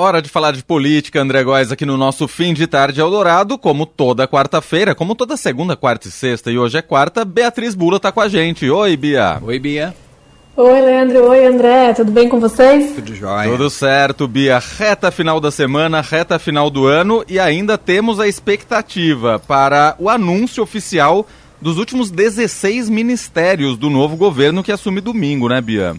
Hora de falar de política, André Góes, aqui no nosso fim de tarde Eldorado, como toda quarta-feira, como toda segunda, quarta e sexta, e hoje é quarta, Beatriz Bula está com a gente. Oi, Bia. Oi, Bia. Oi, Leandro. Oi, André. Tudo bem com vocês? Tudo jóia. Tudo certo, Bia. Reta final da semana, reta final do ano e ainda temos a expectativa para o anúncio oficial dos últimos 16 ministérios do novo governo que assume domingo, né, Bia?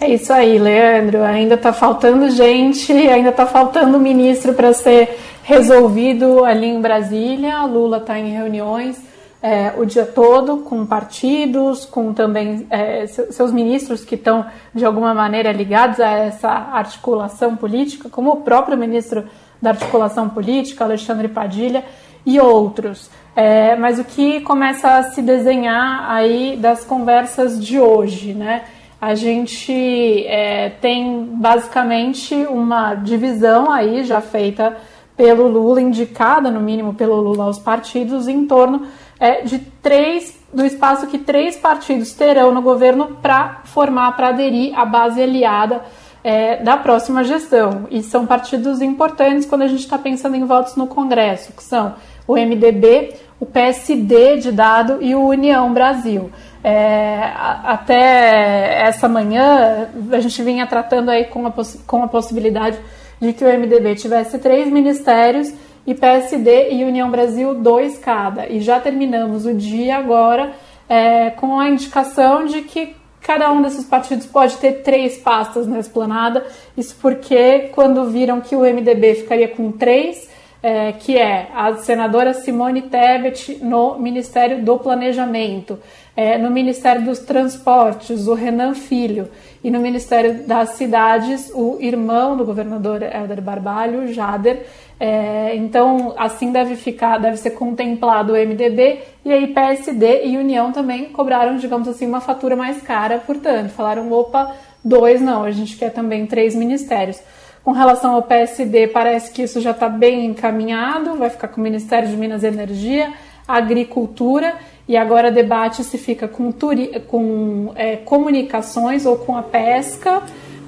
É isso aí, Leandro. Ainda está faltando gente, ainda está faltando ministro para ser resolvido ali em Brasília. Lula está em reuniões é, o dia todo com partidos, com também é, seus ministros que estão de alguma maneira ligados a essa articulação política, como o próprio ministro da articulação política, Alexandre Padilha, e outros. É, mas o que começa a se desenhar aí das conversas de hoje, né? A gente é, tem basicamente uma divisão aí já feita pelo Lula, indicada no mínimo pelo Lula aos partidos, em torno é, de três do espaço que três partidos terão no governo para formar, para aderir à base aliada é, da próxima gestão. E são partidos importantes quando a gente está pensando em votos no Congresso, que são o MDB, o PSD de dado e o União Brasil. É, até essa manhã, a gente vinha tratando aí com a, com a possibilidade de que o MDB tivesse três ministérios e PSD e União Brasil dois cada. E já terminamos o dia agora é, com a indicação de que cada um desses partidos pode ter três pastas na esplanada. Isso porque, quando viram que o MDB ficaria com três, é, que é a senadora Simone Tebet no Ministério do Planejamento, é, no Ministério dos Transportes, o Renan Filho, e no Ministério das Cidades, o irmão do governador Helder Barbalho, Jader. É, então, assim deve ficar, deve ser contemplado o MDB, e aí PSD e União também cobraram, digamos assim, uma fatura mais cara, portanto, falaram, opa, dois não, a gente quer também três ministérios. Com relação ao PSD, parece que isso já está bem encaminhado, vai ficar com o Ministério de Minas e Energia, Agricultura, e agora debate se fica com, turi com é, comunicações ou com a pesca,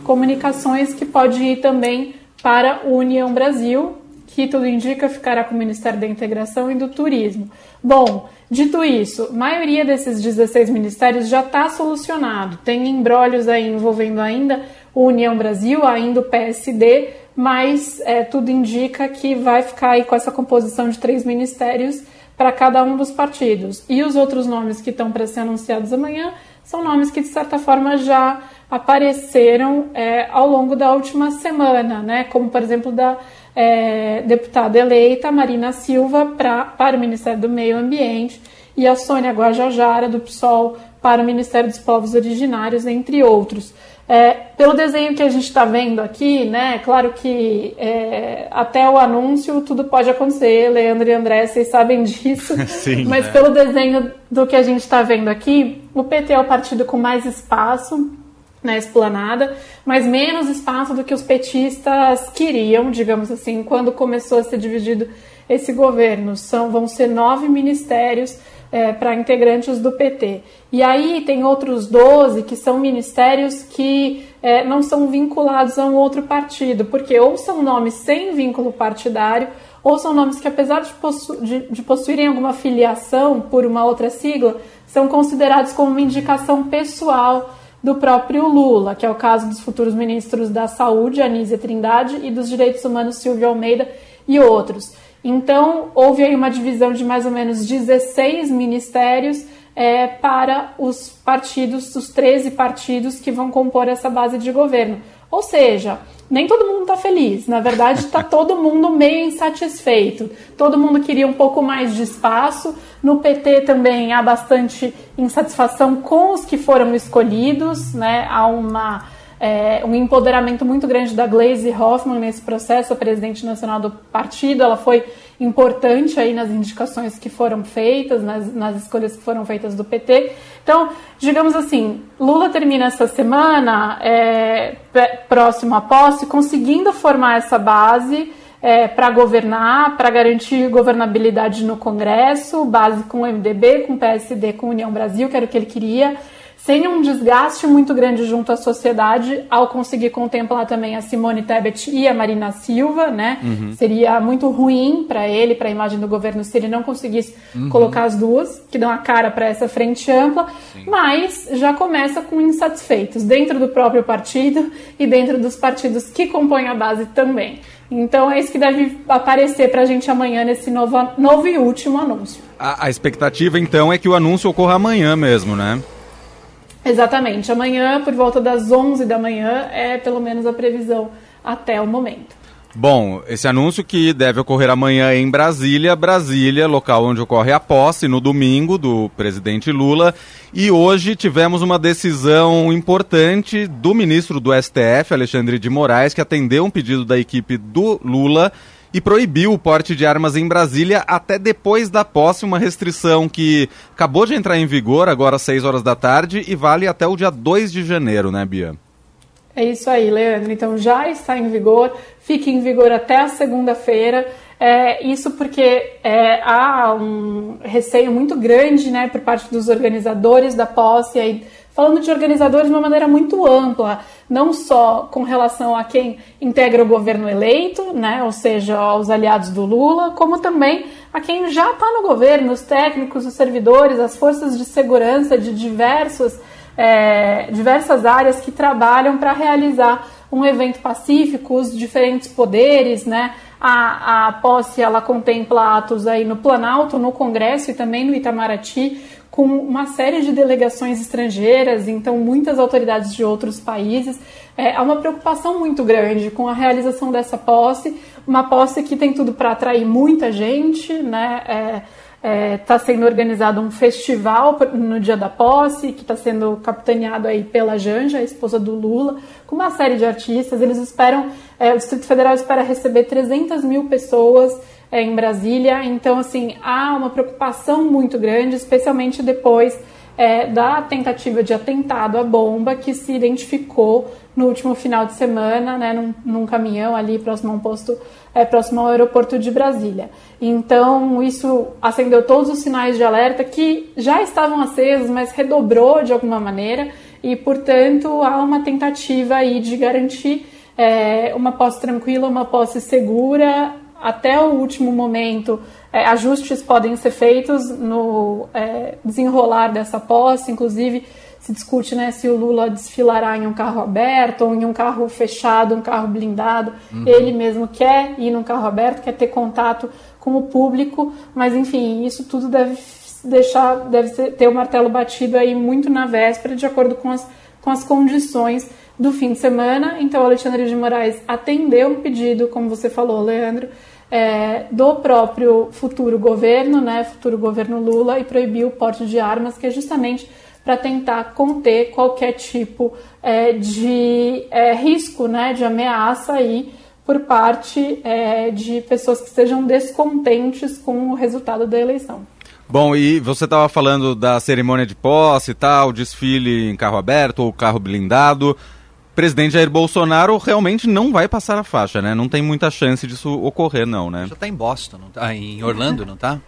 comunicações que pode ir também para a União Brasil, que tudo indica ficará com o Ministério da Integração e do Turismo. Bom, dito isso, a maioria desses 16 ministérios já está solucionado. Tem embrólios aí envolvendo ainda União Brasil, ainda o PSD, mas é, tudo indica que vai ficar aí com essa composição de três ministérios para cada um dos partidos. E os outros nomes que estão para ser anunciados amanhã são nomes que, de certa forma, já apareceram é, ao longo da última semana, né? como, por exemplo, da é, deputada eleita Marina Silva pra, para o Ministério do Meio Ambiente e a Sônia Guajajara, do PSOL, para o Ministério dos Povos Originários, entre outros. É, pelo desenho que a gente está vendo aqui, né? Claro que é, até o anúncio tudo pode acontecer, Leandro e André, vocês sabem disso. Sim, mas é. pelo desenho do que a gente está vendo aqui, o PT é o partido com mais espaço na esplanada, mas menos espaço do que os petistas queriam, digamos assim, quando começou a ser dividido esse governo. São, vão ser nove ministérios é, para integrantes do PT. E aí tem outros 12 que são ministérios que é, não são vinculados a um outro partido, porque ou são nomes sem vínculo partidário, ou são nomes que, apesar de, possu de, de possuírem alguma filiação por uma outra sigla, são considerados como uma indicação pessoal do próprio Lula, que é o caso dos futuros ministros da Saúde, Anísia Trindade, e dos Direitos Humanos, Silvio Almeida e outros. Então, houve aí uma divisão de mais ou menos 16 ministérios é, para os partidos, os 13 partidos que vão compor essa base de governo. Ou seja, nem todo mundo está feliz. Na verdade, está todo mundo meio insatisfeito. Todo mundo queria um pouco mais de espaço. No PT também há bastante insatisfação com os que foram escolhidos. Né? Há uma é, um empoderamento muito grande da Glaze Hoffman nesse processo, a presidente nacional do partido. Ela foi importante aí nas indicações que foram feitas, nas, nas escolhas que foram feitas do PT. Então, digamos assim, Lula termina essa semana é, próximo à posse, conseguindo formar essa base. É, para governar, para garantir governabilidade no Congresso, base com o MDB, com o PSD, com a União Brasil, que era o que ele queria, sem um desgaste muito grande junto à sociedade, ao conseguir contemplar também a Simone Tebet e a Marina Silva, né? Uhum. Seria muito ruim para ele, para a imagem do governo, se ele não conseguisse uhum. colocar as duas, que dão a cara para essa frente ampla, Sim. mas já começa com insatisfeitos dentro do próprio partido e dentro dos partidos que compõem a base também. Então é isso que deve aparecer para a gente amanhã nesse novo, novo e último anúncio. A, a expectativa então é que o anúncio ocorra amanhã mesmo, né? Exatamente. Amanhã, por volta das 11 da manhã, é pelo menos a previsão até o momento. Bom, esse anúncio que deve ocorrer amanhã em Brasília, Brasília, local onde ocorre a posse no domingo do presidente Lula. E hoje tivemos uma decisão importante do ministro do STF, Alexandre de Moraes, que atendeu um pedido da equipe do Lula e proibiu o porte de armas em Brasília até depois da posse, uma restrição que acabou de entrar em vigor agora às 6 horas da tarde e vale até o dia 2 de janeiro, né, Bia? É isso aí, Leandro. Então já está em vigor, fica em vigor até a segunda-feira. É, isso porque é, há um receio muito grande né, por parte dos organizadores da posse aí falando de organizadores de uma maneira muito ampla, não só com relação a quem integra o governo eleito, né, ou seja, aos aliados do Lula, como também a quem já está no governo, os técnicos, os servidores, as forças de segurança de diversos, é, diversas áreas que trabalham para realizar um evento pacífico, os diferentes poderes, né? A, a posse ela contempla atos aí no Planalto, no Congresso e também no Itamaraty, com uma série de delegações estrangeiras, então muitas autoridades de outros países. É, há uma preocupação muito grande com a realização dessa posse, uma posse que tem tudo para atrair muita gente, né? É, Está é, tá sendo organizado um festival no dia da posse, que está sendo capitaneado aí pela Janja, a esposa do Lula, com uma série de artistas. Eles esperam, é, o Distrito Federal espera receber 300 mil pessoas é, em Brasília. Então, assim, há uma preocupação muito grande, especialmente depois é, da tentativa de atentado à bomba que se identificou no último final de semana, né, num, num caminhão ali próximo a um posto, é, próximo ao aeroporto de Brasília. Então, isso acendeu todos os sinais de alerta que já estavam acesos, mas redobrou de alguma maneira, e, portanto, há uma tentativa aí de garantir é, uma posse tranquila, uma posse segura, até o último momento, é, ajustes podem ser feitos no é, desenrolar dessa posse, inclusive se discute né, se o Lula desfilará em um carro aberto ou em um carro fechado, um carro blindado. Uhum. Ele mesmo quer ir num carro aberto, quer ter contato com o público, mas enfim, isso tudo deve deixar, deve ter o martelo batido aí muito na véspera, de acordo com as, com as condições do fim de semana. Então, Alexandre de Moraes atendeu um pedido, como você falou, Leandro, é, do próprio futuro governo, né, futuro governo Lula, e proibiu o porte de armas, que é justamente para tentar conter qualquer tipo é, de é, risco, né, de ameaça aí por parte é, de pessoas que estejam descontentes com o resultado da eleição. Bom, e você estava falando da cerimônia de posse e tal, desfile em carro aberto ou carro blindado presidente Jair Bolsonaro realmente não vai passar a faixa, né? Não tem muita chance disso ocorrer, não, né? Já está em Boston, não tá? Em Orlando, não está?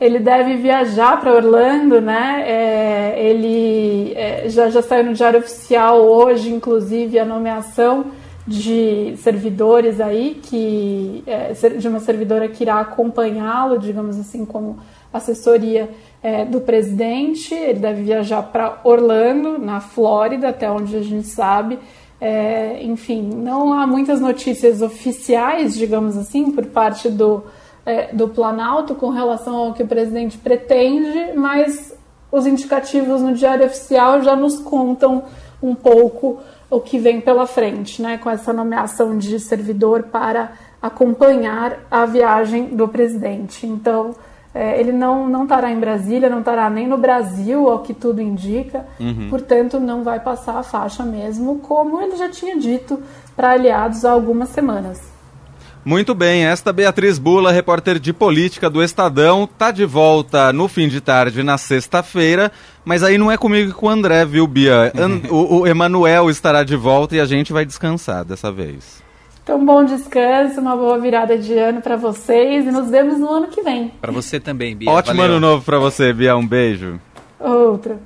Ele deve viajar para Orlando, né? É, ele é, já, já saiu no Diário Oficial hoje, inclusive, a nomeação de servidores aí, que é, de uma servidora que irá acompanhá-lo, digamos assim, como assessoria é, do presidente. Ele deve viajar para Orlando, na Flórida, até onde a gente sabe. É, enfim, não há muitas notícias oficiais, digamos assim, por parte do, é, do Planalto com relação ao que o presidente pretende, mas os indicativos no Diário Oficial já nos contam um pouco o que vem pela frente, né, com essa nomeação de servidor para acompanhar a viagem do presidente. Então, é, ele não, não estará em Brasília, não estará nem no Brasil, ao que tudo indica, uhum. portanto, não vai passar a faixa mesmo, como ele já tinha dito para aliados há algumas semanas. Muito bem, esta Beatriz Bula, repórter de política do Estadão, tá de volta no fim de tarde na sexta-feira, mas aí não é comigo e com o André, viu, Bia? o, o Emanuel estará de volta e a gente vai descansar dessa vez. Então, bom descanso, uma boa virada de ano para vocês e nos vemos no ano que vem. Para você também, Bia. Ótimo Valeu. ano novo para você, Bia. Um beijo. Outro.